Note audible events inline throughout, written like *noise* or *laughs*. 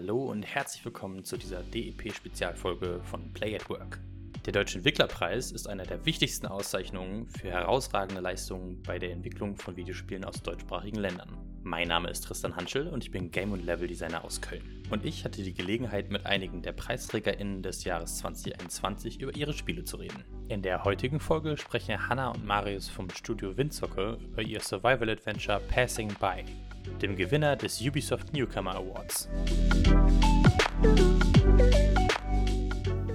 Hallo und herzlich willkommen zu dieser DEP-Spezialfolge von Play at Work. Der Deutsche Entwicklerpreis ist einer der wichtigsten Auszeichnungen für herausragende Leistungen bei der Entwicklung von Videospielen aus deutschsprachigen Ländern. Mein Name ist Tristan Hanschel und ich bin Game- und Level-Designer aus Köln. Und ich hatte die Gelegenheit, mit einigen der PreisträgerInnen des Jahres 2021 über ihre Spiele zu reden. In der heutigen Folge sprechen Hannah und Marius vom Studio Windzocke über ihr Survival-Adventure Passing By, dem Gewinner des Ubisoft Newcomer Awards.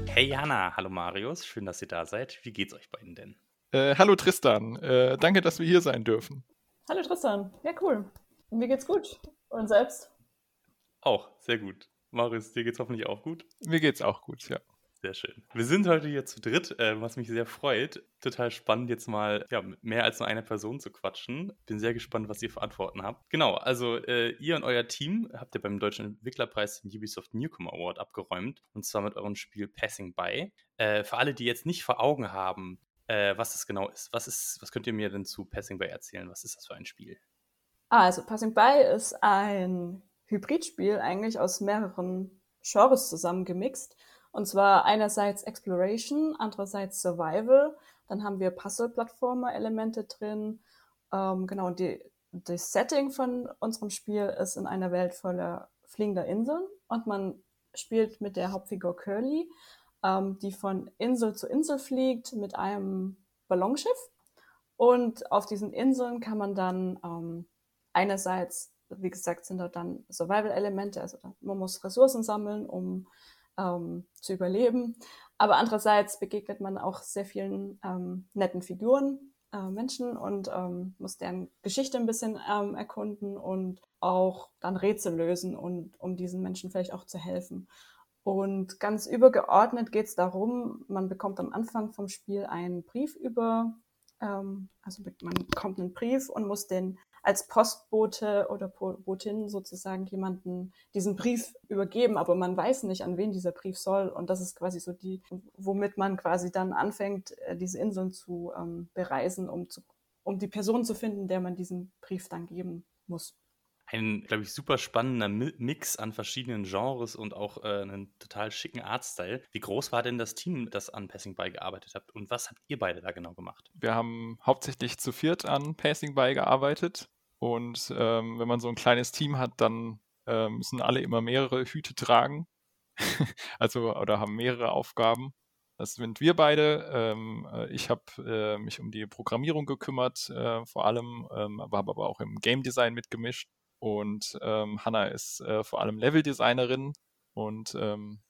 Hey Jana, hallo Marius, schön, dass ihr da seid. Wie geht's euch beiden denn? Äh, hallo Tristan, äh, danke, dass wir hier sein dürfen. Hallo Tristan, ja cool. Mir geht's gut. Und selbst? Auch, sehr gut. Marius, dir geht's hoffentlich auch gut? Mir geht's auch gut, ja. Sehr schön. Wir sind heute hier zu dritt, äh, was mich sehr freut. Total spannend, jetzt mal ja, mehr als nur einer Person zu quatschen. Bin sehr gespannt, was ihr für Antworten habt. Genau, also äh, ihr und euer Team habt ihr beim Deutschen Entwicklerpreis den Ubisoft Newcomer Award abgeräumt. Und zwar mit eurem Spiel Passing By. Äh, für alle, die jetzt nicht vor Augen haben, äh, was das genau ist, was ist, was könnt ihr mir denn zu Passing By erzählen? Was ist das für ein Spiel? Ah, also Passing By ist ein Hybridspiel eigentlich aus mehreren Genres zusammengemixt. Und zwar einerseits Exploration, andererseits Survival. Dann haben wir Puzzle-Plattformer-Elemente drin. Ähm, genau, und die, das Setting von unserem Spiel ist in einer Welt voller fliegender Inseln. Und man spielt mit der Hauptfigur Curly, ähm, die von Insel zu Insel fliegt mit einem Ballonschiff. Und auf diesen Inseln kann man dann ähm, einerseits, wie gesagt, sind dort dann Survival-Elemente, also man muss Ressourcen sammeln, um ähm, zu überleben. Aber andererseits begegnet man auch sehr vielen ähm, netten Figuren, äh, Menschen und ähm, muss deren Geschichte ein bisschen ähm, erkunden und auch dann Rätsel lösen und um diesen Menschen vielleicht auch zu helfen. Und ganz übergeordnet geht es darum, man bekommt am Anfang vom Spiel einen Brief über, ähm, also man bekommt einen Brief und muss den als Postbote oder Botin sozusagen jemanden diesen Brief übergeben, aber man weiß nicht, an wen dieser Brief soll. Und das ist quasi so die, womit man quasi dann anfängt, äh, diese Inseln zu ähm, bereisen, um, zu, um die Person zu finden, der man diesen Brief dann geben muss ein, glaube ich, super spannender Mix an verschiedenen Genres und auch äh, einen total schicken Artstyle. Wie groß war denn das Team, das an Passing By gearbeitet hat und was habt ihr beide da genau gemacht? Wir haben hauptsächlich zu viert an Passing By gearbeitet. Und ähm, wenn man so ein kleines Team hat, dann ähm, müssen alle immer mehrere Hüte tragen. *laughs* also oder haben mehrere Aufgaben. Das sind wir beide. Ähm, äh, ich habe äh, mich um die Programmierung gekümmert, äh, vor allem, ähm, aber habe aber auch im Game Design mitgemischt. Und ähm, Hanna ist äh, vor allem Level-Designerin und ähm,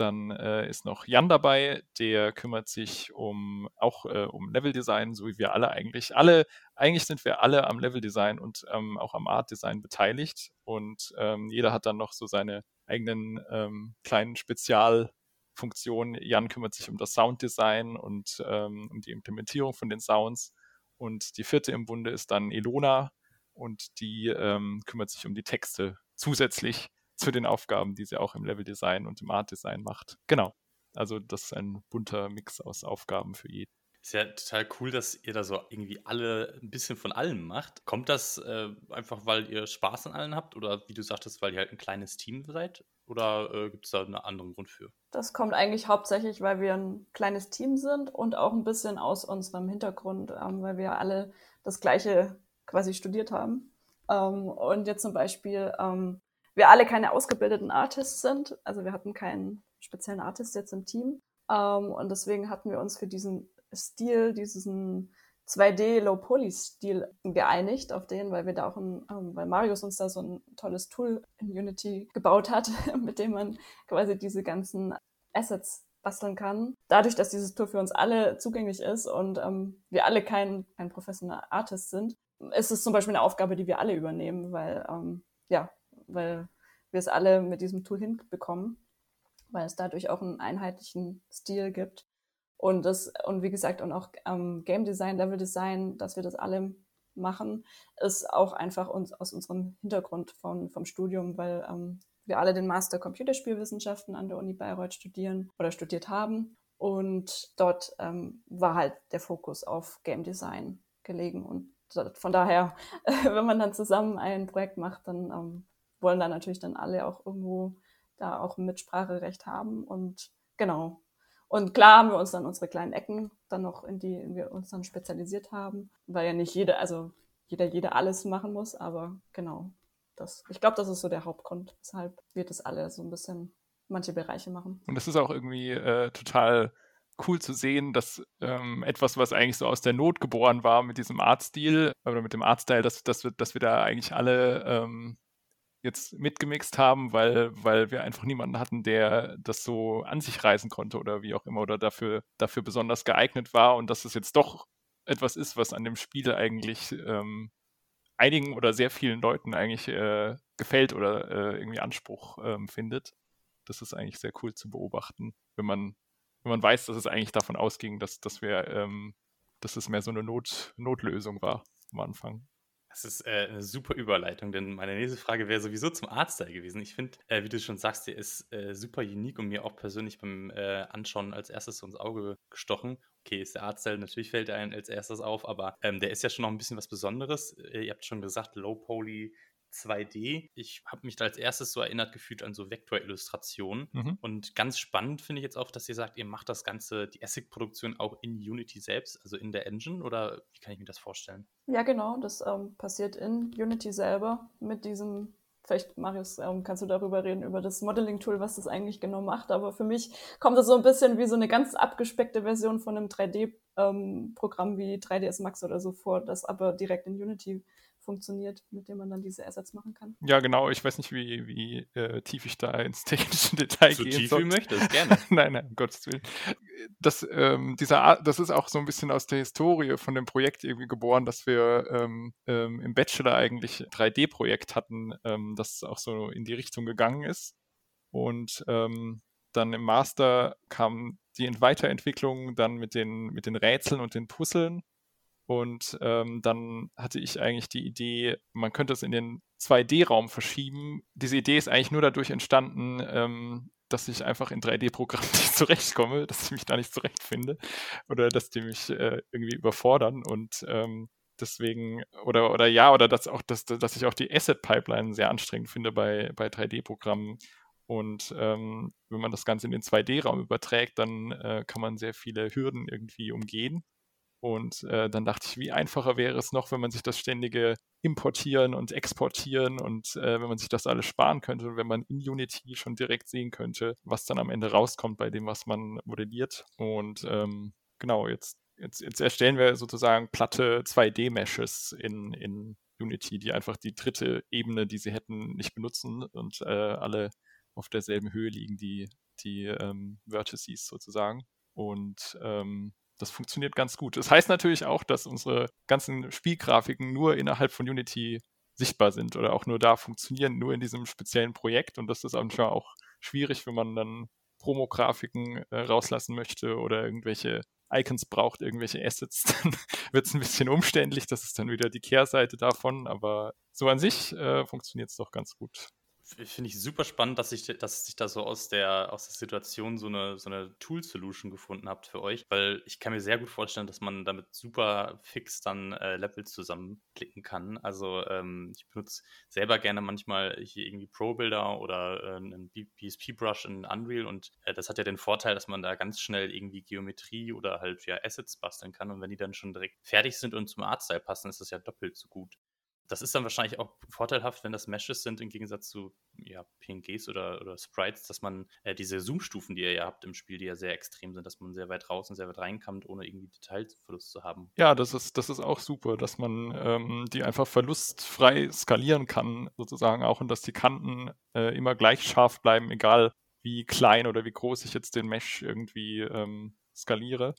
dann äh, ist noch Jan dabei, der kümmert sich um auch äh, um Leveldesign, so wie wir alle eigentlich. Alle, eigentlich sind wir alle am Leveldesign und ähm, auch am Artdesign beteiligt. Und ähm, jeder hat dann noch so seine eigenen ähm, kleinen Spezialfunktionen. Jan kümmert sich um das Sounddesign und ähm, um die Implementierung von den Sounds. Und die vierte im Bunde ist dann Elona und die ähm, kümmert sich um die Texte zusätzlich zu den Aufgaben, die sie auch im Leveldesign und im Artdesign macht. Genau. Also das ist ein bunter Mix aus Aufgaben für jeden. Ist ja total cool, dass ihr da so irgendwie alle ein bisschen von allem macht. Kommt das äh, einfach, weil ihr Spaß an allen habt oder wie du sagtest, weil ihr halt ein kleines Team seid? Oder äh, gibt es da einen anderen Grund für? Das kommt eigentlich hauptsächlich, weil wir ein kleines Team sind und auch ein bisschen aus unserem Hintergrund, ähm, weil wir alle das Gleiche quasi studiert haben. Ähm, und jetzt zum Beispiel ähm, wir alle keine ausgebildeten Artists sind. Also wir hatten keinen speziellen Artist jetzt im Team. Ähm, und deswegen hatten wir uns für diesen Stil, diesen 2D Low Poly Stil geeinigt auf den, weil wir da auch ein, ähm, weil Marius uns da so ein tolles Tool in Unity gebaut hat, *laughs* mit dem man quasi diese ganzen Assets basteln kann. Dadurch, dass dieses Tool für uns alle zugänglich ist und ähm, wir alle kein, kein professioneller Artist sind, ist es zum Beispiel eine Aufgabe, die wir alle übernehmen, weil ähm, ja, weil wir es alle mit diesem Tool hinbekommen, weil es dadurch auch einen einheitlichen Stil gibt. Und das, und wie gesagt, und auch ähm, Game Design, Level Design, dass wir das alle machen, ist auch einfach uns aus unserem Hintergrund von, vom Studium, weil ähm, wir alle den Master Computerspielwissenschaften an der Uni Bayreuth studieren oder studiert haben. Und dort ähm, war halt der Fokus auf Game Design gelegen. Und von daher, *laughs* wenn man dann zusammen ein Projekt macht, dann ähm, wollen da natürlich dann alle auch irgendwo da auch ein Mitspracherecht haben. Und genau. Und klar haben wir uns dann unsere kleinen Ecken dann noch, in die wir uns dann spezialisiert haben, weil ja nicht jeder, also jeder, jeder alles machen muss, aber genau. Das, ich glaube, das ist so der Hauptgrund, weshalb wir das alle so ein bisschen manche Bereiche machen. Und es ist auch irgendwie äh, total cool zu sehen, dass ähm, etwas, was eigentlich so aus der Not geboren war mit diesem Artstil oder mit dem Artstyle, dass, dass, wir, dass wir da eigentlich alle ähm, jetzt mitgemixt haben, weil, weil wir einfach niemanden hatten, der das so an sich reißen konnte oder wie auch immer oder dafür, dafür besonders geeignet war und dass es jetzt doch etwas ist, was an dem Spiel eigentlich ähm, einigen oder sehr vielen Leuten eigentlich äh, gefällt oder äh, irgendwie Anspruch ähm, findet. Das ist eigentlich sehr cool zu beobachten, wenn man, wenn man weiß, dass es eigentlich davon ausging, dass, dass wir, ähm, dass es mehr so eine Not, Notlösung war am Anfang. Das ist äh, eine super Überleitung, denn meine nächste Frage wäre sowieso zum Artstyle gewesen. Ich finde, äh, wie du schon sagst, der ist äh, super unique und mir auch persönlich beim äh, Anschauen als erstes so ins Auge gestochen. Okay, ist der Artstyle, natürlich fällt er einem als erstes auf, aber ähm, der ist ja schon noch ein bisschen was Besonderes. Äh, ihr habt schon gesagt, Low Poly 2D. Ich habe mich da als erstes so erinnert gefühlt an so Vektorillustrationen. Mhm. Und ganz spannend finde ich jetzt auch, dass ihr sagt, ihr macht das Ganze, die ASIC-Produktion auch in Unity selbst, also in der Engine, oder wie kann ich mir das vorstellen? Ja, genau, das ähm, passiert in Unity selber mit diesem Vielleicht, Marius, ähm, kannst du darüber reden, über das Modeling-Tool, was das eigentlich genau macht. Aber für mich kommt das so ein bisschen wie so eine ganz abgespeckte Version von einem 3D-Programm ähm, wie 3ds Max oder so vor, das aber direkt in Unity funktioniert, mit dem man dann diese Ersatz machen kann. Ja, genau. Ich weiß nicht, wie, wie äh, tief ich da ins technische *laughs* Detail so gehe. So tief wie möchtest, *laughs* gerne. nein, nein, um Gottes Willen. Das, ähm, dieser das ist auch so ein bisschen aus der Historie von dem Projekt irgendwie geboren, dass wir ähm, ähm, im Bachelor eigentlich 3D-Projekt hatten, ähm, das auch so in die Richtung gegangen ist. Und ähm, dann im Master kam die Weiterentwicklung dann mit den, mit den Rätseln und den Puzzeln und ähm, dann hatte ich eigentlich die Idee, man könnte es in den 2D-Raum verschieben. Diese Idee ist eigentlich nur dadurch entstanden, ähm, dass ich einfach in 3D-Programmen *laughs* nicht zurechtkomme, dass ich mich da nicht zurechtfinde oder dass die mich äh, irgendwie überfordern. Und ähm, deswegen oder oder ja oder dass auch dass, dass ich auch die Asset Pipeline sehr anstrengend finde bei bei 3D-Programmen und ähm, wenn man das Ganze in den 2D-Raum überträgt, dann äh, kann man sehr viele Hürden irgendwie umgehen und äh, dann dachte ich, wie einfacher wäre es noch, wenn man sich das ständige Importieren und Exportieren und äh, wenn man sich das alles sparen könnte und wenn man in Unity schon direkt sehen könnte, was dann am Ende rauskommt bei dem, was man modelliert. Und ähm, genau, jetzt, jetzt, jetzt erstellen wir sozusagen platte 2D-Meshes in, in Unity, die einfach die dritte Ebene, die sie hätten, nicht benutzen und äh, alle auf derselben Höhe liegen, die, die ähm, Vertices sozusagen. Und ähm, das funktioniert ganz gut. Das heißt natürlich auch, dass unsere ganzen Spielgrafiken nur innerhalb von Unity sichtbar sind oder auch nur da funktionieren, nur in diesem speziellen Projekt. Und das ist manchmal auch schwierig, wenn man dann Promo-Grafiken äh, rauslassen möchte oder irgendwelche Icons braucht, irgendwelche Assets, *laughs* dann wird es ein bisschen umständlich. Das ist dann wieder die Kehrseite davon. Aber so an sich äh, funktioniert es doch ganz gut finde ich super spannend, dass ich, dass sich da so aus der, aus der Situation so eine, so eine Tool-Solution gefunden habt für euch, weil ich kann mir sehr gut vorstellen, dass man damit super fix dann äh, Levels zusammenklicken kann. Also ähm, ich benutze selber gerne manchmal hier irgendwie Pro-Builder oder äh, einen BSP-Brush in Unreal und äh, das hat ja den Vorteil, dass man da ganz schnell irgendwie Geometrie oder halt ja Assets basteln kann und wenn die dann schon direkt fertig sind und zum Artstyle passen, ist das ja doppelt so gut das ist dann wahrscheinlich auch vorteilhaft, wenn das Meshes sind, im Gegensatz zu ja, PNGs oder, oder Sprites, dass man äh, diese Zoom-Stufen, die ihr ja habt im Spiel, die ja sehr extrem sind, dass man sehr weit raus und sehr weit reinkommt, ohne irgendwie Detailverlust zu haben. Ja, das ist, das ist auch super, dass man ähm, die einfach verlustfrei skalieren kann, sozusagen auch, und dass die Kanten äh, immer gleich scharf bleiben, egal wie klein oder wie groß ich jetzt den Mesh irgendwie ähm, skaliere.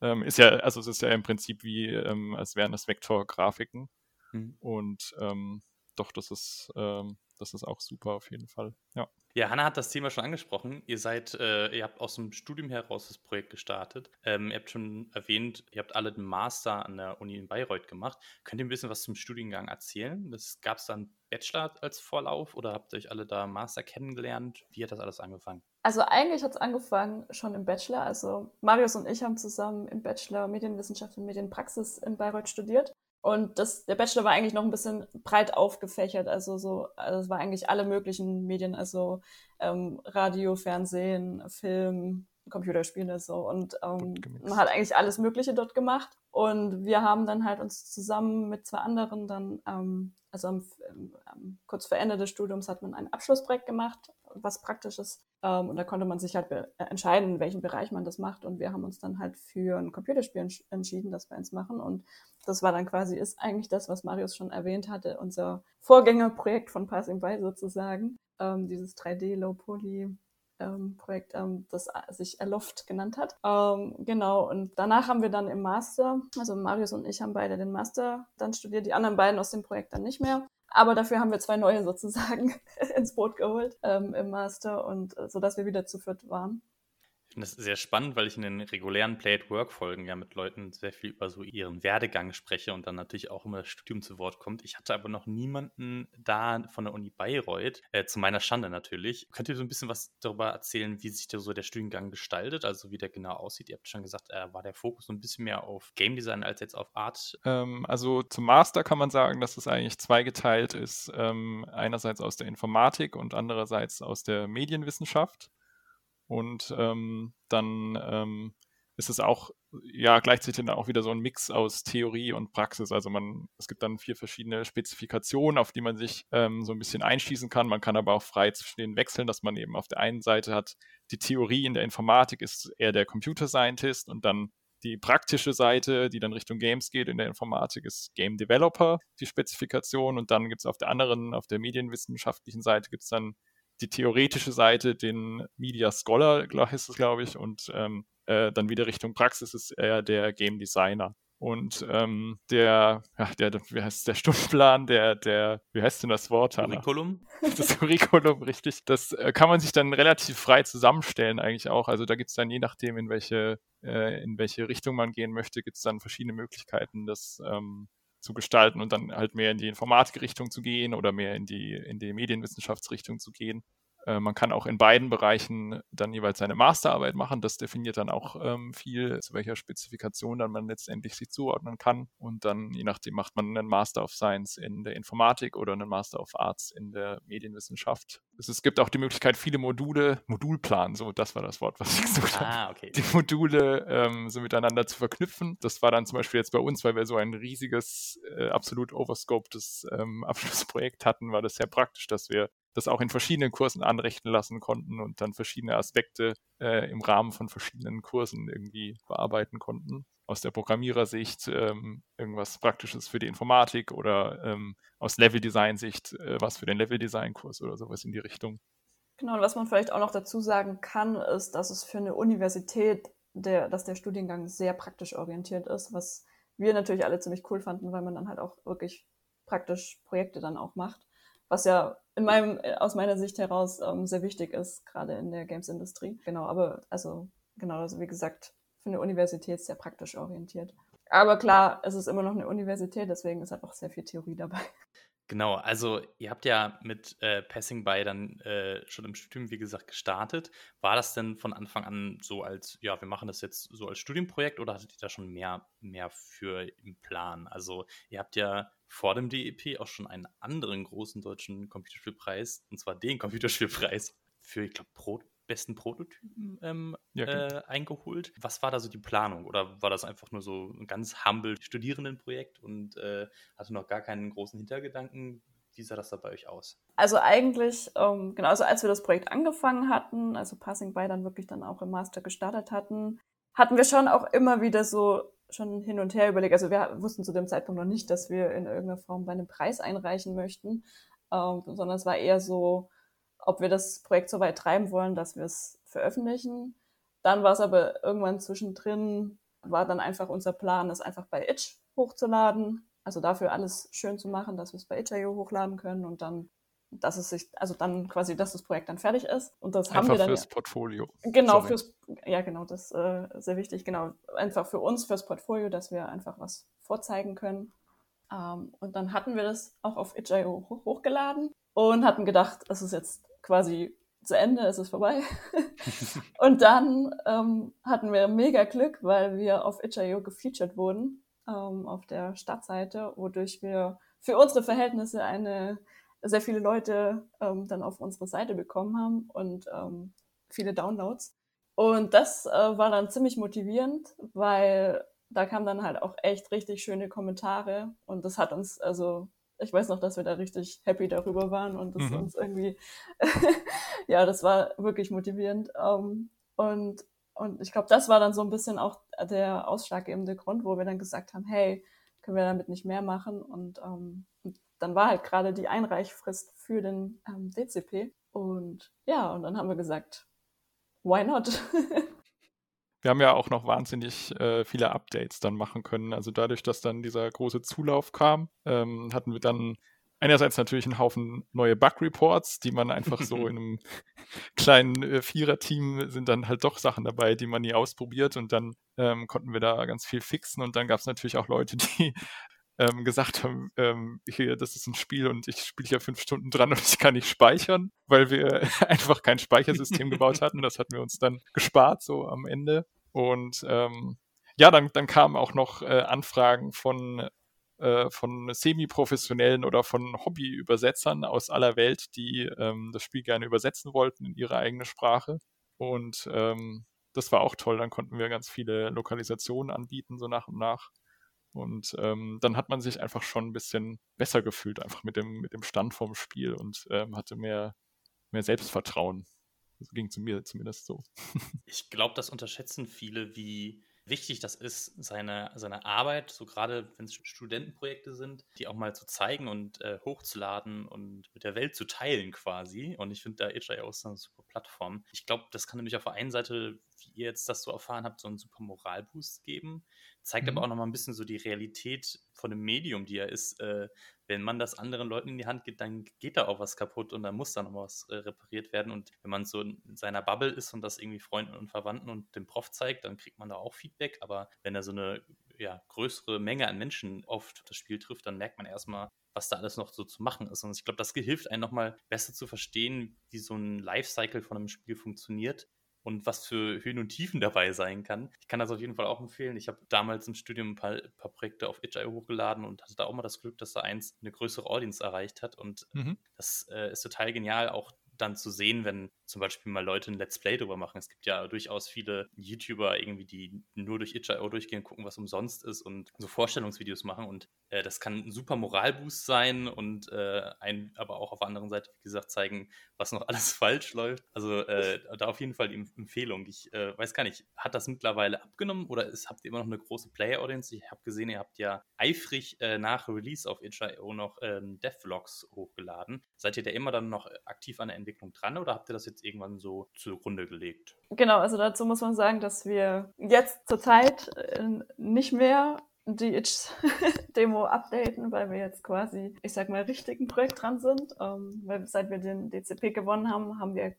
Ähm, ist ja, also es ist ja im Prinzip wie, ähm, als wären es Vektorgrafiken. Mhm. Und ähm, doch, das ist, ähm, das ist auch super auf jeden Fall. Ja. Ja, Hanna hat das Thema schon angesprochen. Ihr seid, äh, ihr habt aus dem Studium heraus das Projekt gestartet. Ähm, ihr habt schon erwähnt, ihr habt alle den Master an der Uni in Bayreuth gemacht. Könnt ihr ein bisschen was zum Studiengang erzählen? Gab es dann Bachelor als Vorlauf oder habt ihr euch alle da Master kennengelernt? Wie hat das alles angefangen? Also eigentlich hat es angefangen schon im Bachelor. Also Marius und ich haben zusammen im Bachelor Medienwissenschaft und Medienpraxis in Bayreuth studiert. Und das, der Bachelor war eigentlich noch ein bisschen breit aufgefächert, also so, also es war eigentlich alle möglichen Medien, also ähm, Radio, Fernsehen, Film, Computerspiele so. Und ähm, man hat eigentlich alles Mögliche dort gemacht. Und wir haben dann halt uns zusammen mit zwei anderen dann ähm, also am, ähm, kurz vor Ende des Studiums hat man ein Abschlussprojekt gemacht, was praktisches. Ähm, und da konnte man sich halt äh, entscheiden, in welchem Bereich man das macht. Und wir haben uns dann halt für ein Computerspiel entschieden, dass wir eins machen. Und das war dann quasi ist eigentlich das, was Marius schon erwähnt hatte, unser Vorgängerprojekt von Passing By sozusagen, ähm, dieses 3D Low Poly ähm, Projekt, ähm, das sich Aloft genannt hat. Ähm, genau, und danach haben wir dann im Master, also Marius und ich haben beide den Master dann studiert, die anderen beiden aus dem Projekt dann nicht mehr. Aber dafür haben wir zwei neue sozusagen *laughs* ins Boot geholt ähm, im Master und äh, so dass wir wieder zu viert waren. Finde das sehr spannend, weil ich in den regulären Play-at-Work-Folgen ja mit Leuten sehr viel über so ihren Werdegang spreche und dann natürlich auch immer das Studium zu Wort kommt. Ich hatte aber noch niemanden da von der Uni Bayreuth, äh, zu meiner Schande natürlich. Könnt ihr so ein bisschen was darüber erzählen, wie sich da so der Studiengang gestaltet, also wie der genau aussieht? Ihr habt schon gesagt, äh, war der Fokus so ein bisschen mehr auf Game Design als jetzt auf Art? Ähm, also zum Master kann man sagen, dass es eigentlich zweigeteilt ist. Ähm, einerseits aus der Informatik und andererseits aus der Medienwissenschaft. Und ähm, dann ähm, ist es auch ja gleichzeitig dann auch wieder so ein Mix aus Theorie und Praxis. Also man, es gibt dann vier verschiedene Spezifikationen, auf die man sich ähm, so ein bisschen einschließen kann. Man kann aber auch frei zwischen denen wechseln, dass man eben auf der einen Seite hat, die Theorie in der Informatik ist eher der Computer Scientist und dann die praktische Seite, die dann Richtung Games geht in der Informatik, ist Game Developer, die Spezifikation. Und dann gibt es auf der anderen, auf der medienwissenschaftlichen Seite, gibt es dann die theoretische Seite, den Media Scholar heißt es, glaube ich, und ähm, äh, dann wieder Richtung Praxis ist er der Game Designer. Und ähm, der, ja, der, wie heißt der Stundenplan, der, der, wie heißt denn das Wort? Curriculum? Das Curriculum, richtig. Das äh, kann man sich dann relativ frei zusammenstellen eigentlich auch. Also da gibt es dann je nachdem, in welche, äh, in welche Richtung man gehen möchte, gibt es dann verschiedene Möglichkeiten, das ähm, zu gestalten und dann halt mehr in die Informatikrichtung zu gehen oder mehr in die, in die Medienwissenschaftsrichtung zu gehen. Äh, man kann auch in beiden Bereichen dann jeweils seine Masterarbeit machen. Das definiert dann auch ähm, viel, zu welcher Spezifikation dann man letztendlich sich zuordnen kann. Und dann, je nachdem, macht man einen Master of Science in der Informatik oder einen Master of Arts in der Medienwissenschaft. Es, es gibt auch die Möglichkeit, viele Module, Modulplan, so das war das Wort, was ich gesucht habe, ah, okay. die Module ähm, so miteinander zu verknüpfen. Das war dann zum Beispiel jetzt bei uns, weil wir so ein riesiges, äh, absolut overscopedes ähm, *laughs* Abschlussprojekt hatten, war das sehr praktisch, dass wir das auch in verschiedenen Kursen anrichten lassen konnten und dann verschiedene Aspekte äh, im Rahmen von verschiedenen Kursen irgendwie bearbeiten konnten. Aus der Programmierersicht ähm, irgendwas Praktisches für die Informatik oder ähm, aus Level-Design-Sicht äh, was für den Level-Design-Kurs oder sowas in die Richtung. Genau, und was man vielleicht auch noch dazu sagen kann, ist, dass es für eine Universität, der, dass der Studiengang sehr praktisch orientiert ist, was wir natürlich alle ziemlich cool fanden, weil man dann halt auch wirklich praktisch Projekte dann auch macht was ja in meinem, äh, aus meiner Sicht heraus ähm, sehr wichtig ist, gerade in der Games-Industrie. Genau, aber also, genau, also wie gesagt, für eine Universität sehr praktisch orientiert. Aber klar, es ist immer noch eine Universität, deswegen ist halt auch sehr viel Theorie dabei. Genau, also ihr habt ja mit äh, Passing By dann äh, schon im Studium, wie gesagt, gestartet. War das denn von Anfang an so als, ja, wir machen das jetzt so als Studienprojekt oder hattet ihr da schon mehr, mehr für im Plan? Also ihr habt ja vor dem DEP auch schon einen anderen großen deutschen Computerspielpreis, und zwar den Computerspielpreis für, ich glaube, Pro besten Prototypen ähm, ja, äh, eingeholt. Was war da so die Planung? Oder war das einfach nur so ein ganz humble Studierendenprojekt und äh, hatte noch gar keinen großen Hintergedanken? Wie sah das da bei euch aus? Also eigentlich, ähm, genau, also als wir das Projekt angefangen hatten, also Passing By dann wirklich dann auch im Master gestartet hatten, hatten wir schon auch immer wieder so schon hin und her überlegt. Also wir wussten zu dem Zeitpunkt noch nicht, dass wir in irgendeiner Form bei einem Preis einreichen möchten, ähm, sondern es war eher so, ob wir das Projekt so weit treiben wollen, dass wir es veröffentlichen. Dann war es aber irgendwann zwischendrin, war dann einfach unser Plan, es einfach bei Itch hochzuladen. Also dafür alles schön zu machen, dass wir es bei Itch.io hochladen können und dann, dass es sich, also dann quasi, dass das Projekt dann fertig ist. Und das einfach haben wir dann. Fürs Portfolio. Genau, Sorry. fürs, ja, genau, das ist äh, sehr wichtig, genau. Einfach für uns, fürs Portfolio, dass wir einfach was vorzeigen können. Ähm, und dann hatten wir das auch auf Itch.io hochgeladen und hatten gedacht, es ist jetzt quasi zu Ende, es ist vorbei. *laughs* *laughs* und dann ähm, hatten wir mega Glück, weil wir auf Itch.io gefeatured wurden ähm, auf der Stadtseite, wodurch wir für unsere Verhältnisse eine sehr viele Leute ähm, dann auf unsere Seite bekommen haben und ähm, viele Downloads. Und das äh, war dann ziemlich motivierend, weil da kamen dann halt auch echt richtig schöne Kommentare und das hat uns, also ich weiß noch, dass wir da richtig happy darüber waren und das mhm. uns irgendwie, *laughs* ja, das war wirklich motivierend. Ähm, und, und ich glaube, das war dann so ein bisschen auch der ausschlaggebende Grund, wo wir dann gesagt haben, hey, können wir damit nicht mehr machen? Und, um, ähm, und dann war halt gerade die Einreichfrist für den ähm, DCP. Und ja, und dann haben wir gesagt, why not? *laughs* wir haben ja auch noch wahnsinnig äh, viele Updates dann machen können. Also dadurch, dass dann dieser große Zulauf kam, ähm, hatten wir dann einerseits natürlich einen Haufen neue Bug-Reports, die man einfach so *laughs* in einem kleinen äh, Vierer-Team sind dann halt doch Sachen dabei, die man nie ausprobiert und dann ähm, konnten wir da ganz viel fixen und dann gab es natürlich auch Leute, *laughs* die ähm, gesagt haben, ähm, hier, das ist ein Spiel und ich spiele ja fünf Stunden dran und ich kann nicht speichern, weil wir *laughs* einfach kein Speichersystem gebaut hatten. Das hatten wir uns dann gespart, so am Ende. Und ähm, ja, dann, dann kamen auch noch äh, Anfragen von, äh, von semi-professionellen oder von Hobby-Übersetzern aus aller Welt, die ähm, das Spiel gerne übersetzen wollten in ihre eigene Sprache. Und ähm, das war auch toll. Dann konnten wir ganz viele Lokalisationen anbieten, so nach und nach. Und ähm, dann hat man sich einfach schon ein bisschen besser gefühlt, einfach mit dem, mit dem Stand vom Spiel und ähm, hatte mehr, mehr Selbstvertrauen. Das ging zu mir zumindest so. *laughs* Ich glaube, das unterschätzen viele, wie wichtig das ist, seine, seine Arbeit, so gerade wenn es Studentenprojekte sind, die auch mal zu zeigen und äh, hochzuladen und mit der Welt zu teilen quasi. Und ich finde da HIO ist eine super Plattform. Ich glaube, das kann nämlich auf der einen Seite, wie ihr jetzt das so erfahren habt, so einen super Moralboost geben. Zeigt mhm. aber auch nochmal ein bisschen so die Realität von dem Medium, die er ist. Äh, wenn man das anderen Leuten in die Hand gibt, dann geht da auch was kaputt und dann muss da noch was äh, repariert werden. Und wenn man so in seiner Bubble ist und das irgendwie Freunden und Verwandten und dem Prof zeigt, dann kriegt man da auch Feedback. Aber wenn er so eine ja, größere Menge an Menschen auf das Spiel trifft, dann merkt man erstmal, was da alles noch so zu machen ist. Und ich glaube, das hilft einem nochmal besser zu verstehen, wie so ein Lifecycle von einem Spiel funktioniert und was für Höhen und Tiefen dabei sein kann. Ich kann das auf jeden Fall auch empfehlen. Ich habe damals im Studium ein paar, paar Projekte auf itch.io hochgeladen und hatte da auch mal das Glück, dass da eins eine größere Audience erreicht hat. Und mhm. das äh, ist total genial, auch dann zu sehen, wenn zum Beispiel mal Leute ein Let's Play drüber machen. Es gibt ja durchaus viele YouTuber irgendwie, die nur durch itch.io durchgehen, gucken, was umsonst ist und so Vorstellungsvideos machen. Und äh, das kann ein super Moralboost sein und äh, ein, aber auch auf der anderen Seite, wie gesagt, zeigen, was noch *laughs* alles falsch läuft. Also äh, da auf jeden Fall die Empfehlung. Ich äh, weiß gar nicht, hat das mittlerweile abgenommen oder ist, habt ihr immer noch eine große Player-Audience? Ich habe gesehen, ihr habt ja eifrig äh, nach Release auf itch.io noch ähm, Devlogs hochgeladen. Seid ihr da immer dann noch aktiv an der Entwicklung dran oder habt ihr das jetzt irgendwann so zugrunde gelegt? Genau, also dazu muss man sagen, dass wir jetzt zurzeit äh, nicht mehr die Itch-Demo *laughs* updaten, weil wir jetzt quasi, ich sag mal, richtig ein Projekt dran sind. Ähm, weil seit wir den DCP gewonnen haben, haben wir,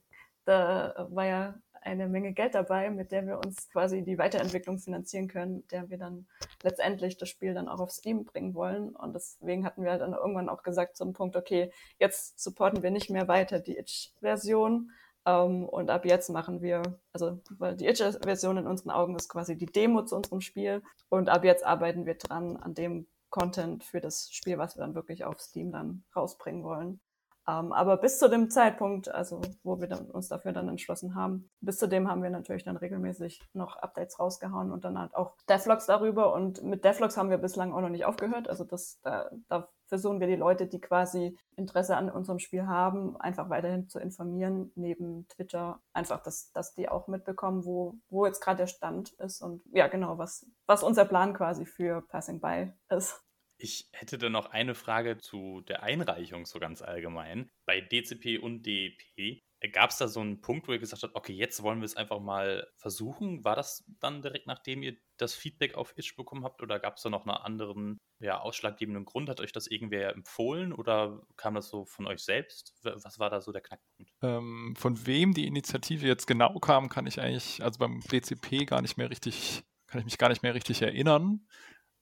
da war ja eine Menge Geld dabei, mit der wir uns quasi die Weiterentwicklung finanzieren können, der wir dann letztendlich das Spiel dann auch auf Steam bringen wollen. Und deswegen hatten wir dann irgendwann auch gesagt zum Punkt, okay, jetzt supporten wir nicht mehr weiter die Itch-Version, ähm, und ab jetzt machen wir, also weil die Itch-Version in unseren Augen ist quasi die Demo zu unserem Spiel. Und ab jetzt arbeiten wir dran an dem Content für das Spiel, was wir dann wirklich auf Steam dann rausbringen wollen. Um, ähm, aber bis zu dem Zeitpunkt, also wo wir dann, uns dafür dann entschlossen haben, bis zu dem haben wir natürlich dann regelmäßig noch Updates rausgehauen und dann halt auch Devlogs darüber. Und mit Devlogs haben wir bislang auch noch nicht aufgehört. Also das, da, da versuchen wir die Leute, die quasi Interesse an unserem Spiel haben, einfach weiterhin zu informieren, neben Twitter, einfach, dass, dass die auch mitbekommen, wo, wo jetzt gerade der Stand ist und ja, genau, was, was unser Plan quasi für Passing By ist. Ich hätte dann noch eine Frage zu der Einreichung so ganz allgemein. Bei DCP und DEP Gab es da so einen Punkt, wo ihr gesagt habt, okay, jetzt wollen wir es einfach mal versuchen? War das dann direkt nachdem ihr das Feedback auf Itch bekommen habt oder gab es da noch einen anderen, ja, ausschlaggebenden Grund? Hat euch das irgendwer empfohlen oder kam das so von euch selbst? Was war da so der Knackpunkt? Ähm, von wem die Initiative jetzt genau kam, kann ich eigentlich, also beim DCP gar nicht mehr richtig, kann ich mich gar nicht mehr richtig erinnern.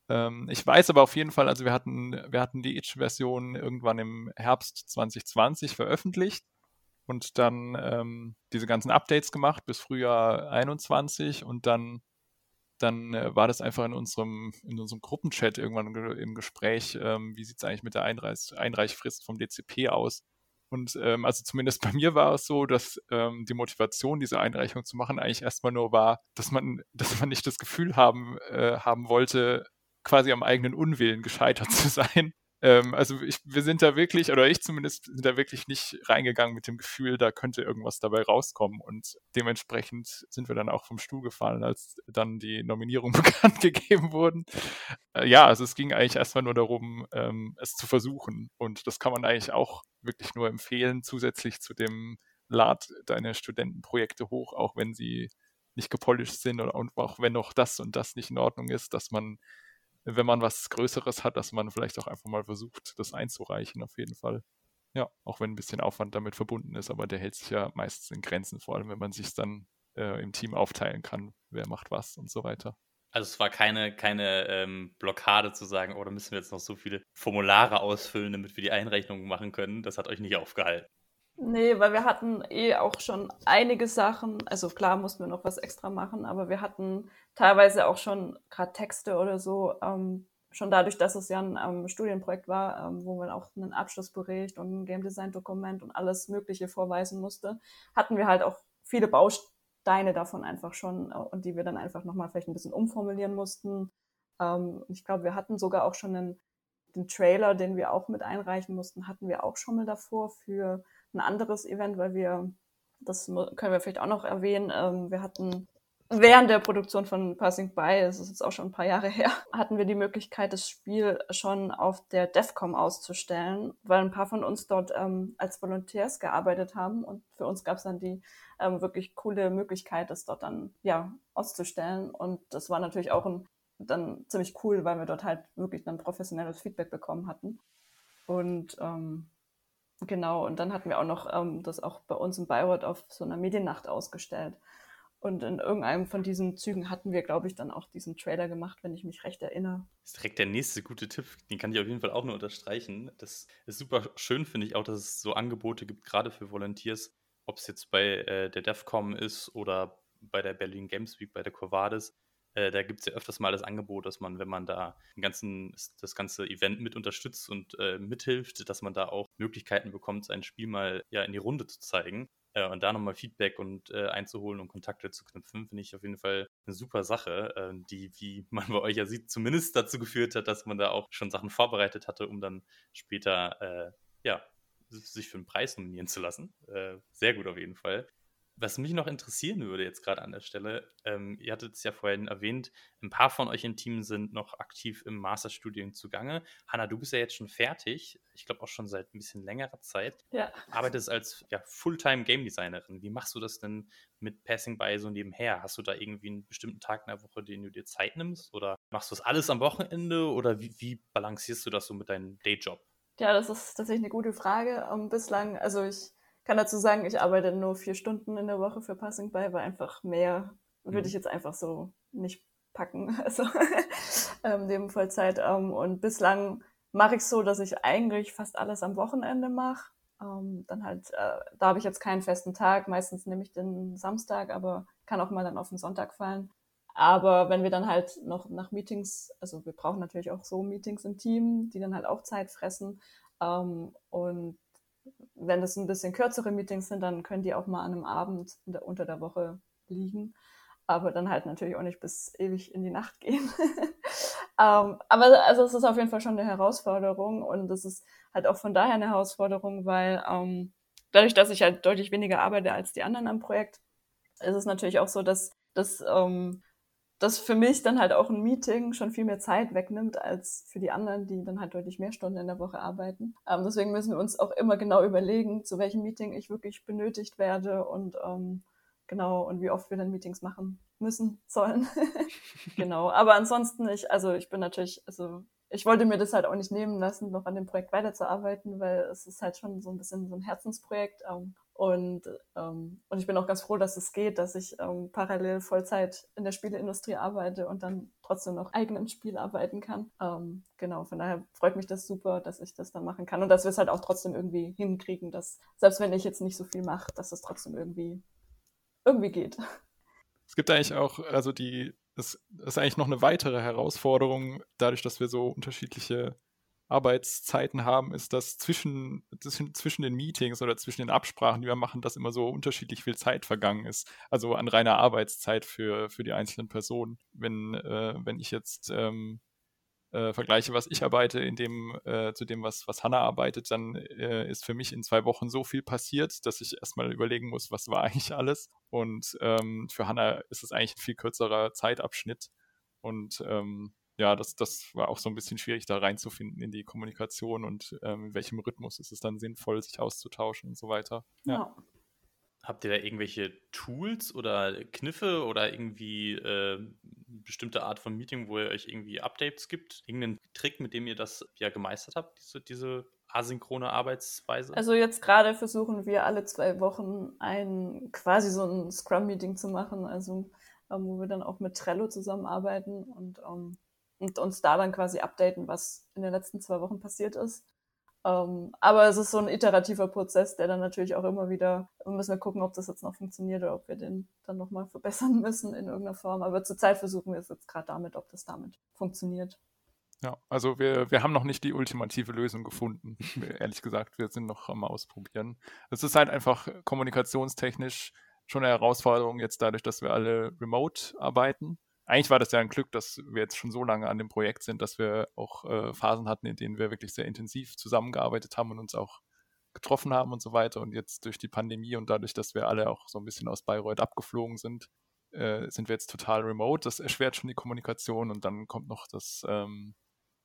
Ähm, ich weiß aber auf jeden Fall, also wir hatten, wir hatten die Itch-Version irgendwann im Herbst 2020 veröffentlicht und dann ähm, diese ganzen Updates gemacht bis Frühjahr 21 und dann dann äh, war das einfach in unserem, in unserem Gruppenchat irgendwann im Gespräch, ähm, wie sieht es eigentlich mit der Einreich Einreichfrist vom DCP aus? Und ähm, also zumindest bei mir war es so, dass ähm, die Motivation, diese Einreichung zu machen, eigentlich erstmal nur war, dass man, dass man nicht das Gefühl haben, äh, haben wollte, quasi am eigenen Unwillen gescheitert zu sein, *laughs* ähm, also ich, wir sind da wirklich, oder ich zumindest, sind da wirklich nicht reingegangen mit dem Gefühl, da könnte irgendwas dabei rauskommen. Und dementsprechend sind wir dann auch vom Stuhl gefallen, als dann die Nominierungen *laughs* bekannt gegeben wurden. Äh, ja, also es ging eigentlich erstmal nur darum, ähm, es zu versuchen. Und das kann man eigentlich auch wirklich nur empfehlen, zusätzlich zu dem Lad deine Studentenprojekte hoch, auch wenn sie nicht gepolished sind oder auch wenn noch das und das nicht in Ordnung ist, dass man wenn man was Größeres hat, dass man vielleicht auch einfach mal versucht, das einzureichen, auf jeden Fall. Ja, auch wenn ein bisschen Aufwand damit verbunden ist, aber der hält sich ja meistens in Grenzen, vor allem wenn man sich dann äh, im Team aufteilen kann, wer macht was und so weiter. Also es war keine, keine ähm, Blockade zu sagen, oh, da müssen wir jetzt noch so viele Formulare ausfüllen, damit wir die Einrechnung machen können. Das hat euch nicht aufgehalten. Nee, weil wir hatten eh auch schon einige Sachen, also klar mussten wir noch was extra machen, aber wir hatten teilweise auch schon gerade Texte oder so, ähm, schon dadurch, dass es ja ein ähm, Studienprojekt war, ähm, wo man auch einen Abschlussbericht und ein Game Design Dokument und alles Mögliche vorweisen musste, hatten wir halt auch viele Bausteine davon einfach schon äh, und die wir dann einfach nochmal vielleicht ein bisschen umformulieren mussten. Ähm, ich glaube, wir hatten sogar auch schon einen, den Trailer, den wir auch mit einreichen mussten, hatten wir auch schon mal davor für ein anderes Event, weil wir, das können wir vielleicht auch noch erwähnen, ähm, wir hatten während der Produktion von Passing By, das ist jetzt auch schon ein paar Jahre *laughs* her, hatten wir die Möglichkeit, das Spiel schon auf der DEFCOM auszustellen, weil ein paar von uns dort ähm, als Volunteers gearbeitet haben und für uns gab es dann die ähm, wirklich coole Möglichkeit, das dort dann ja auszustellen. Und das war natürlich auch ein, dann ziemlich cool, weil wir dort halt wirklich dann professionelles Feedback bekommen hatten. Und ähm, Genau, und dann hatten wir auch noch ähm, das auch bei uns in Bayreuth auf so einer Mediennacht ausgestellt. Und in irgendeinem von diesen Zügen hatten wir, glaube ich, dann auch diesen Trailer gemacht, wenn ich mich recht erinnere. Das ist direkt der nächste gute Tipp. Den kann ich auf jeden Fall auch nur unterstreichen. Das ist super schön, finde ich auch, dass es so Angebote gibt, gerade für Volunteers, ob es jetzt bei äh, der DEFCOM ist oder bei der Berlin Games Week, bei der Covades, äh, da gibt es ja öfters mal das Angebot, dass man, wenn man da ganzen, das ganze Event mit unterstützt und äh, mithilft, dass man da auch Möglichkeiten bekommt, sein Spiel mal ja in die Runde zu zeigen. Äh, und da nochmal Feedback und äh, einzuholen und Kontakte zu knüpfen, finde ich auf jeden Fall eine super Sache, äh, die, wie man bei euch ja sieht, zumindest dazu geführt hat, dass man da auch schon Sachen vorbereitet hatte, um dann später äh, ja, sich für einen Preis nominieren zu lassen. sehr gut auf jeden Fall. Was mich noch interessieren würde jetzt gerade an der Stelle, ähm, ihr hattet es ja vorhin erwähnt, ein paar von euch im Team sind noch aktiv im Masterstudium zugange. Hanna, du bist ja jetzt schon fertig, ich glaube auch schon seit ein bisschen längerer Zeit. Ja. Arbeitest als ja, Fulltime Game Designerin. Wie machst du das denn mit Passing by so nebenher? Hast du da irgendwie einen bestimmten Tag in der Woche, den du dir Zeit nimmst? Oder machst du das alles am Wochenende? Oder wie, wie balancierst du das so mit deinem Dayjob? Ja, das ist tatsächlich eine gute Frage. Um, ähm, bislang, also ich kann dazu sagen, ich arbeite nur vier Stunden in der Woche für Passing by, weil einfach mehr würde mhm. ich jetzt einfach so nicht packen. *laughs* Also ähm, neben Vollzeit. Ähm, und bislang mache ich es so, dass ich eigentlich fast alles am Wochenende mache. Ähm, dann halt, äh, da habe ich jetzt keinen festen Tag. Meistens nehme ich den Samstag, aber kann auch mal dann auf den Sonntag fallen. Aber wenn wir dann halt noch nach Meetings, also wir brauchen natürlich auch so Meetings im Team, die dann halt auch Zeit fressen. Ähm, und wenn das ein bisschen kürzere Meetings sind, dann können die auch mal an einem Abend der, unter der Woche liegen. Aber dann halt natürlich auch nicht bis ewig in die Nacht gehen. *laughs* ähm, aber also es ist auf jeden Fall schon eine Herausforderung und es ist halt auch von daher eine Herausforderung, weil ähm, dadurch, dass ich halt deutlich weniger arbeite als die anderen am Projekt, ist es natürlich auch so, dass, dass ähm, das für mich dann halt auch ein Meeting schon viel mehr Zeit wegnimmt als für die anderen, die dann halt deutlich mehr Stunden in der Woche arbeiten. Ähm, deswegen müssen wir uns auch immer genau überlegen, zu welchem Meeting ich wirklich benötigt werde und ähm, genau und wie oft wir dann Meetings machen müssen sollen. *laughs* genau. Aber ansonsten ich, also ich bin natürlich, also ich wollte mir das halt auch nicht nehmen lassen, noch an dem Projekt weiterzuarbeiten, weil es ist halt schon so ein bisschen so ein Herzensprojekt. Ähm, und, ähm, und ich bin auch ganz froh, dass es geht, dass ich ähm, parallel Vollzeit in der Spieleindustrie arbeite und dann trotzdem noch eigenen Spiel arbeiten kann. Ähm, genau, von daher freut mich das super, dass ich das dann machen kann und dass wir es halt auch trotzdem irgendwie hinkriegen, dass selbst wenn ich jetzt nicht so viel mache, dass es trotzdem irgendwie, irgendwie geht. Es gibt eigentlich auch, also die das ist eigentlich noch eine weitere Herausforderung, dadurch, dass wir so unterschiedliche Arbeitszeiten haben, ist, dass zwischen, zwischen den Meetings oder zwischen den Absprachen, die wir machen, dass immer so unterschiedlich viel Zeit vergangen ist. Also an reiner Arbeitszeit für, für die einzelnen Personen. Wenn, äh, wenn ich jetzt ähm, äh, vergleiche, was ich arbeite, in dem, äh, zu dem, was, was Hannah arbeitet, dann äh, ist für mich in zwei Wochen so viel passiert, dass ich erstmal überlegen muss, was war eigentlich alles. Und ähm, für Hannah ist es eigentlich ein viel kürzerer Zeitabschnitt. Und ähm, ja, das, das war auch so ein bisschen schwierig, da reinzufinden in die Kommunikation und ähm, in welchem Rhythmus ist es dann sinnvoll, sich auszutauschen und so weiter. Ja. ja. Habt ihr da irgendwelche Tools oder Kniffe oder irgendwie äh, bestimmte Art von Meeting, wo ihr euch irgendwie Updates gibt? Irgendeinen Trick, mit dem ihr das ja gemeistert habt, diese, diese asynchrone Arbeitsweise? Also jetzt gerade versuchen wir alle zwei Wochen ein quasi so ein Scrum-Meeting zu machen, also ähm, wo wir dann auch mit Trello zusammenarbeiten und ähm, und uns da dann quasi updaten, was in den letzten zwei Wochen passiert ist. Ähm, aber es ist so ein iterativer Prozess, der dann natürlich auch immer wieder, wir müssen wir gucken, ob das jetzt noch funktioniert oder ob wir den dann nochmal verbessern *laughs* müssen in irgendeiner Form. Aber zurzeit versuchen wir es jetzt gerade damit, ob das damit funktioniert. Ja, also wir, wir haben noch nicht die ultimative Lösung gefunden. *laughs* Ehrlich gesagt, wir sind noch am Ausprobieren. Es ist halt einfach kommunikationstechnisch schon eine Herausforderung jetzt dadurch, dass wir alle remote arbeiten eigentlich war das ja ein Glück, dass wir jetzt schon so lange an dem Projekt sind, dass wir auch äh, Phasen hatten, in denen wir wirklich sehr intensiv zusammengearbeitet haben und uns auch getroffen haben und so weiter. Und jetzt durch die Pandemie und dadurch, dass wir alle auch so ein bisschen aus Bayreuth abgeflogen sind, äh, sind wir jetzt total remote. Das erschwert schon die Kommunikation und dann kommt noch das, ähm,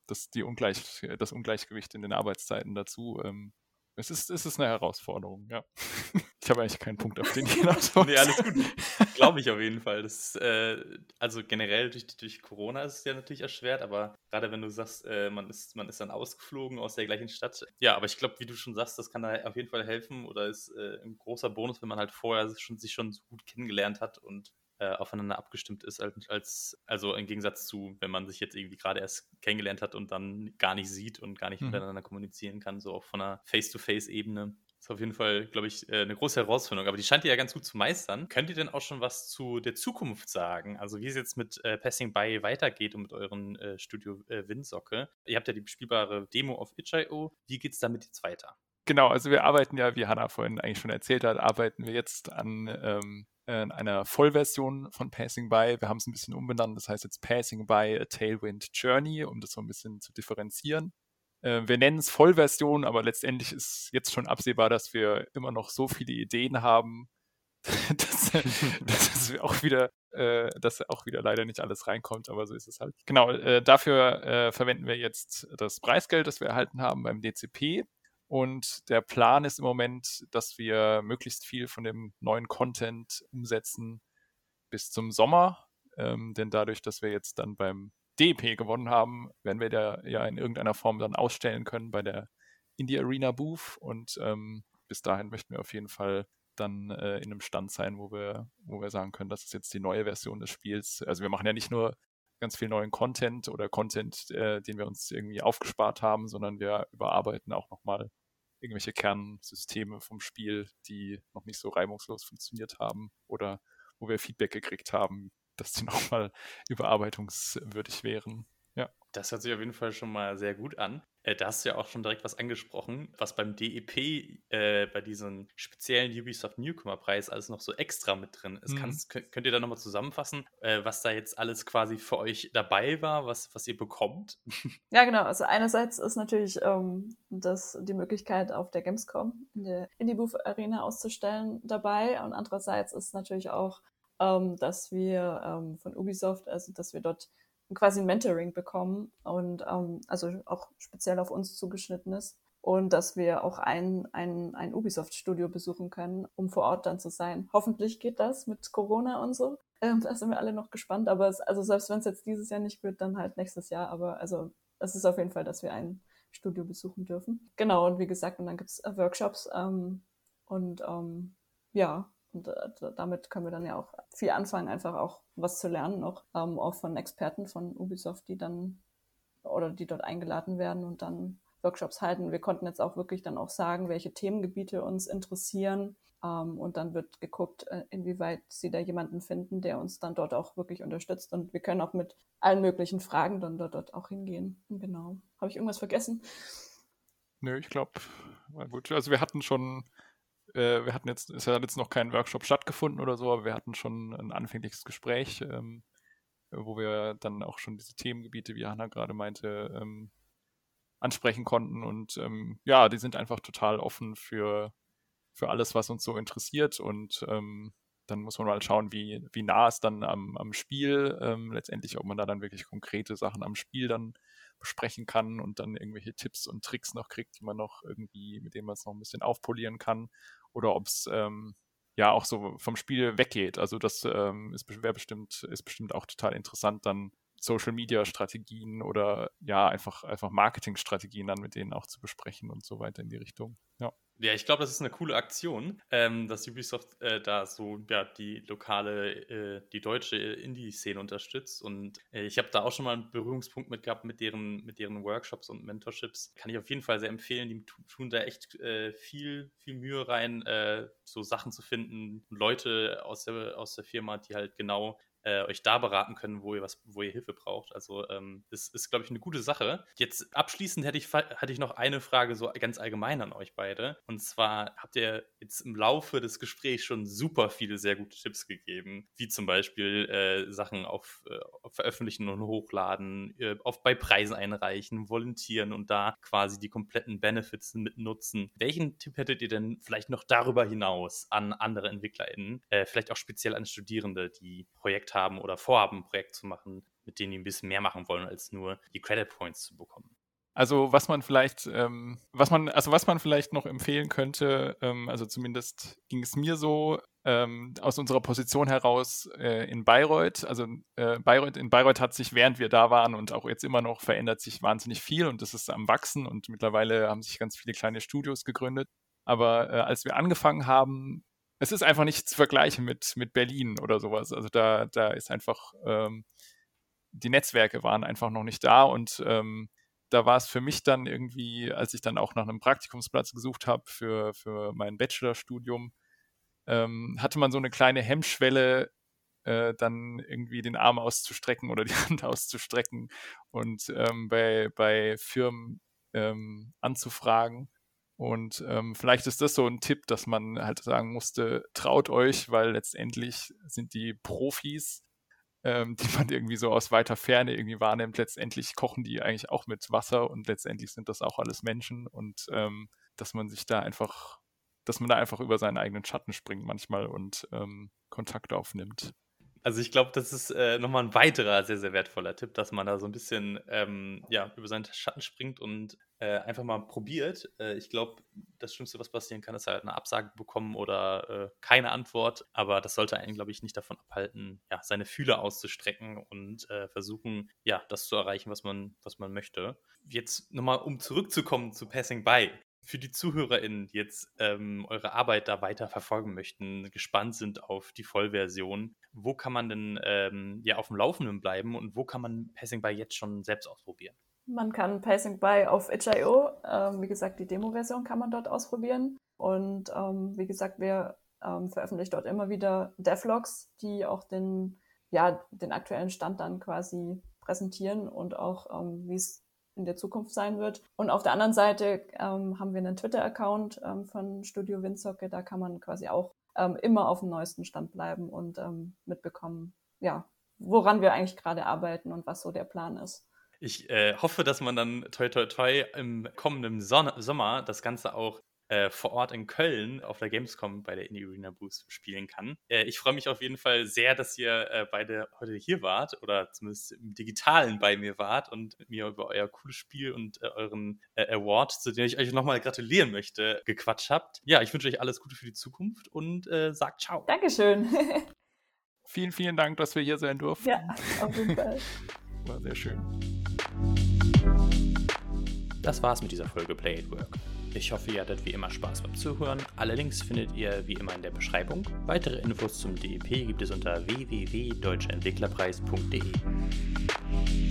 das, die Ungleich, das Ungleichgewicht in den Arbeitszeiten dazu. Ähm, es ist, es ist eine Herausforderung, ja. *laughs* Ich habe eigentlich keinen Punkt, auf den ich *laughs* hinaus Nee, alles gut. Glaube ich auf jeden Fall. Das, äh, also generell durch, durch Corona ist es ja natürlich erschwert, aber gerade wenn du sagst, äh, man, ist, man ist dann ausgeflogen aus der gleichen Stadt. Ja, aber ich glaube, wie du schon sagst, das kann da auf jeden Fall helfen oder ist äh, ein großer Bonus, wenn man halt vorher schon, sich schon so gut kennengelernt hat und äh, aufeinander abgestimmt ist, als, also im Gegensatz zu, wenn man sich jetzt irgendwie gerade erst kennengelernt hat und dann gar nicht sieht und gar nicht mhm. miteinander kommunizieren kann, so auch von einer Face-to-Face-Ebene. Ist auf jeden Fall, glaube ich, äh, eine große Herausforderung. Aber die scheint ihr ja ganz gut zu meistern. Könnt ihr denn auch schon was zu der Zukunft sagen? Also wie es jetzt mit äh, Passing By weitergeht und mit euren äh, Studio äh, Windsocke? Ihr habt ja die spielbare Demo auf itch.io. Wie geht es damit jetzt weiter? Genau, also wir arbeiten ja, wie Hanna vorhin eigentlich schon erzählt hat, arbeiten wir jetzt an ähm, einer Vollversion von Passing By. Wir haben es ein bisschen umbenannt, das heißt jetzt Passing By a Tailwind Journey, um das so ein bisschen zu differenzieren. Äh, wir nennen es Vollversion, aber letztendlich ist jetzt schon absehbar, dass wir immer noch so viele Ideen haben, *laughs* dass, dass es auch wieder, äh, dass auch wieder leider nicht alles reinkommt, aber so ist es halt. Genau, äh, dafür äh, verwenden wir jetzt das Preisgeld, das wir erhalten haben beim DCP. Und der Plan ist im Moment, dass wir möglichst viel von dem neuen Content umsetzen bis zum Sommer. Ähm, denn dadurch, dass wir jetzt dann beim DP gewonnen haben, werden wir da ja in irgendeiner Form dann ausstellen können bei der Indie Arena Booth. Und ähm, bis dahin möchten wir auf jeden Fall dann äh, in einem Stand sein, wo wir, wo wir sagen können, das ist jetzt die neue Version des Spiels. Also wir machen ja nicht nur ganz viel neuen Content oder Content, äh, den wir uns irgendwie aufgespart haben, sondern wir überarbeiten auch nochmal irgendwelche Kernsysteme vom Spiel, die noch nicht so reibungslos funktioniert haben oder wo wir Feedback gekriegt haben, dass die *laughs* nochmal überarbeitungswürdig wären. Ja. Das hört sich auf jeden Fall schon mal sehr gut an. Äh, da hast du ja auch schon direkt was angesprochen, was beim DEP äh, bei diesem speziellen Ubisoft Newcomer-Preis alles noch so extra mit drin ist. Mhm. Kannst, könnt ihr da nochmal zusammenfassen, äh, was da jetzt alles quasi für euch dabei war, was, was ihr bekommt? *laughs* Ja, genau. Also einerseits ist natürlich ähm, das, die Möglichkeit, auf der Gamescom in der Indie Booth Arena auszustellen dabei. Und andererseits ist natürlich auch, ähm, dass wir ähm, von Ubisoft, also dass wir dort quasi Mentoring bekommen und ähm, also auch speziell auf uns zugeschnitten ist und dass wir auch ein, ein, ein Ubisoft-Studio besuchen können, um vor Ort dann zu sein. Hoffentlich geht das mit Corona und so. Ähm, da sind wir alle noch gespannt, aber es, also selbst wenn es jetzt dieses Jahr nicht wird, dann halt nächstes Jahr. Aber also es ist auf jeden Fall, dass wir ein Studio besuchen dürfen. Genau, und wie gesagt, und dann gibt's äh, Workshops ähm, und ähm, ja, und äh, damit können wir dann ja auch viel anfangen, einfach auch was zu lernen noch, ähm, auch von Experten von Ubisoft, die dann oder die dort eingeladen werden und dann Workshops halten. Wir konnten jetzt auch wirklich dann auch sagen, welche Themengebiete uns interessieren. Ähm, und dann wird geguckt, äh, inwieweit sie da jemanden finden, der uns dann dort auch wirklich unterstützt. Und wir können auch mit allen möglichen Fragen dann dort, dort auch hingehen. Genau. Habe ich irgendwas vergessen? Nö, ich glaube, gut. Also wir hatten schon, äh, wir hatten jetzt, es hat jetzt noch kein Workshop stattgefunden oder so, aber wir hatten schon ein anfängliches Gespräch, ähm, wo wir dann auch schon diese Themengebiete, wie Hanna gerade meinte, ähm, ansprechen konnten. Und ähm, ja, die sind einfach total offen für, für alles, was uns so interessiert. Und ähm, dann muss man mal schauen, wie, wie nah es dann am, am Spiel ähm, letztendlich, ob man da dann wirklich konkrete Sachen am Spiel dann besprechen kann und dann irgendwelche Tipps und Tricks noch kriegt, die man noch irgendwie, mit denen man es noch ein bisschen aufpolieren kann. Oder ob es ähm, ja auch so vom Spiel weggeht. Also das ähm, ist, bestimmt, ist bestimmt auch total interessant, dann Social Media Strategien oder ja, einfach, einfach Marketing Strategien dann mit denen auch zu besprechen und so weiter in die Richtung. Ja. Ja, ich glaube, das ist eine coole Aktion, ähm, dass Ubisoft äh, da so ja, die lokale, äh, die deutsche Indie-Szene unterstützt. Und äh, ich habe da auch schon mal einen Berührungspunkt mit gehabt mit deren, mit deren Workshops und Mentorships. Kann ich auf jeden Fall sehr empfehlen. Die tun da echt äh, viel, viel Mühe rein, äh, so Sachen zu finden. Leute aus der, aus der Firma, die halt genau äh, euch da beraten können, wo ihr was, wo ihr Hilfe braucht. Also ähm, das ist, glaube ich, eine gute Sache. Jetzt abschließend hätte ich, hatte ich noch eine Frage so ganz allgemein an euch beide. Und zwar habt ihr jetzt im Laufe des Gesprächs schon super viele sehr gute Tipps gegeben, wie zum Beispiel äh, Sachen auf, äh, auf, veröffentlichen und hochladen, äh, auf bei Preisen einreichen, volontieren und da quasi die kompletten Benefits mitnutzen. Welchen Tipp hättet ihr denn vielleicht noch darüber hinaus an andere EntwicklerInnen, äh, vielleicht auch speziell an Studierende, die Projekte haben oder vorhaben, ein Projekt zu machen, mit denen die ein bisschen mehr machen wollen, als nur die Credit Points zu bekommen. Also was man vielleicht, ähm, was man, also was man vielleicht noch empfehlen könnte, ähm, also zumindest ging es mir so ähm, aus unserer Position heraus äh, in Bayreuth. Also äh, Bayreuth, in Bayreuth hat sich, während wir da waren und auch jetzt immer noch, verändert sich wahnsinnig viel und das ist am wachsen und mittlerweile haben sich ganz viele kleine Studios gegründet. Aber äh, als wir angefangen haben, es ist einfach nicht zu vergleichen mit, mit Berlin oder sowas. Also da, da ist einfach, ähm, die Netzwerke waren einfach noch nicht da und ähm, da war es für mich dann irgendwie, als ich dann auch nach einem Praktikumsplatz gesucht habe für, für mein Bachelorstudium, ähm, hatte man so eine kleine Hemmschwelle, äh, dann irgendwie den Arm auszustrecken oder die *laughs* Hand auszustrecken und ähm, bei, bei Firmen ähm, anzufragen. Und ähm, vielleicht ist das so ein Tipp, dass man halt sagen musste, traut euch, weil letztendlich sind die Profis, ähm, die man irgendwie so aus weiter Ferne irgendwie wahrnimmt, letztendlich kochen die eigentlich auch mit Wasser und letztendlich sind das auch alles Menschen und ähm, dass man sich da einfach, dass man da einfach über seinen eigenen Schatten springt manchmal und ähm, Kontakt aufnimmt. Also ich glaube, das ist äh, nochmal ein weiterer sehr, sehr wertvoller Tipp, dass man da so ein bisschen ähm, ja, über seinen Schatten springt und äh, einfach mal probiert. Äh, ich glaube, das Schlimmste, was passieren kann, ist halt eine Absage bekommen oder äh, keine Antwort. Aber das sollte einen, glaube ich, nicht davon abhalten, ja, seine Fühler auszustrecken und äh, versuchen, ja, das zu erreichen, was man, was man möchte. Jetzt nochmal, um zurückzukommen zu Passing By für die ZuhörerInnen, die jetzt ähm, eure Arbeit da weiter verfolgen möchten, gespannt sind auf die Vollversion, wo kann man denn ähm, ja auf dem Laufenden bleiben und wo kann man Passing by jetzt schon selbst ausprobieren? Man kann Passing by auf itch.io, ähm, wie gesagt, die Demo-Version kann man dort ausprobieren. Und ähm, wie gesagt, wir ähm, veröffentlichen dort immer wieder Devlogs, die auch den, ja, den aktuellen Stand dann quasi präsentieren und auch, ähm, wie es in der Zukunft sein wird. Und auf der anderen Seite ähm, haben wir einen Twitter-Account ähm, von Studio Windzocke. Da kann man quasi auch ähm, immer auf dem neuesten Stand bleiben und ähm, mitbekommen, ja, woran wir eigentlich gerade arbeiten und was so der Plan ist. Ich äh, hoffe, dass man dann toi toi toi im kommenden Son Sommer das Ganze auch äh, vor Ort in Köln auf der Gamescom bei der Indie Arena Boost spielen kann. Äh, ich freue mich auf jeden Fall sehr, dass ihr äh, beide heute hier wart oder zumindest im Digitalen bei mir wart und mit mir über euer cooles Spiel und äh, euren äh, Award, zu dem ich euch nochmal gratulieren möchte, gequatscht habt. Ja, ich wünsche euch alles Gute für die Zukunft und äh, sagt ciao. Dankeschön. *laughs* vielen, vielen Dank, dass wir hier sein durften. Ja, auf jeden Fall. War sehr schön. Das war's mit dieser Folge Play at Work. Ich hoffe, ihr hattet wie immer Spaß beim Zuhören. Alle Links findet ihr wie immer in der Beschreibung. Weitere Infos zum DEP gibt es unter www.deutscheentwicklerpreis.de.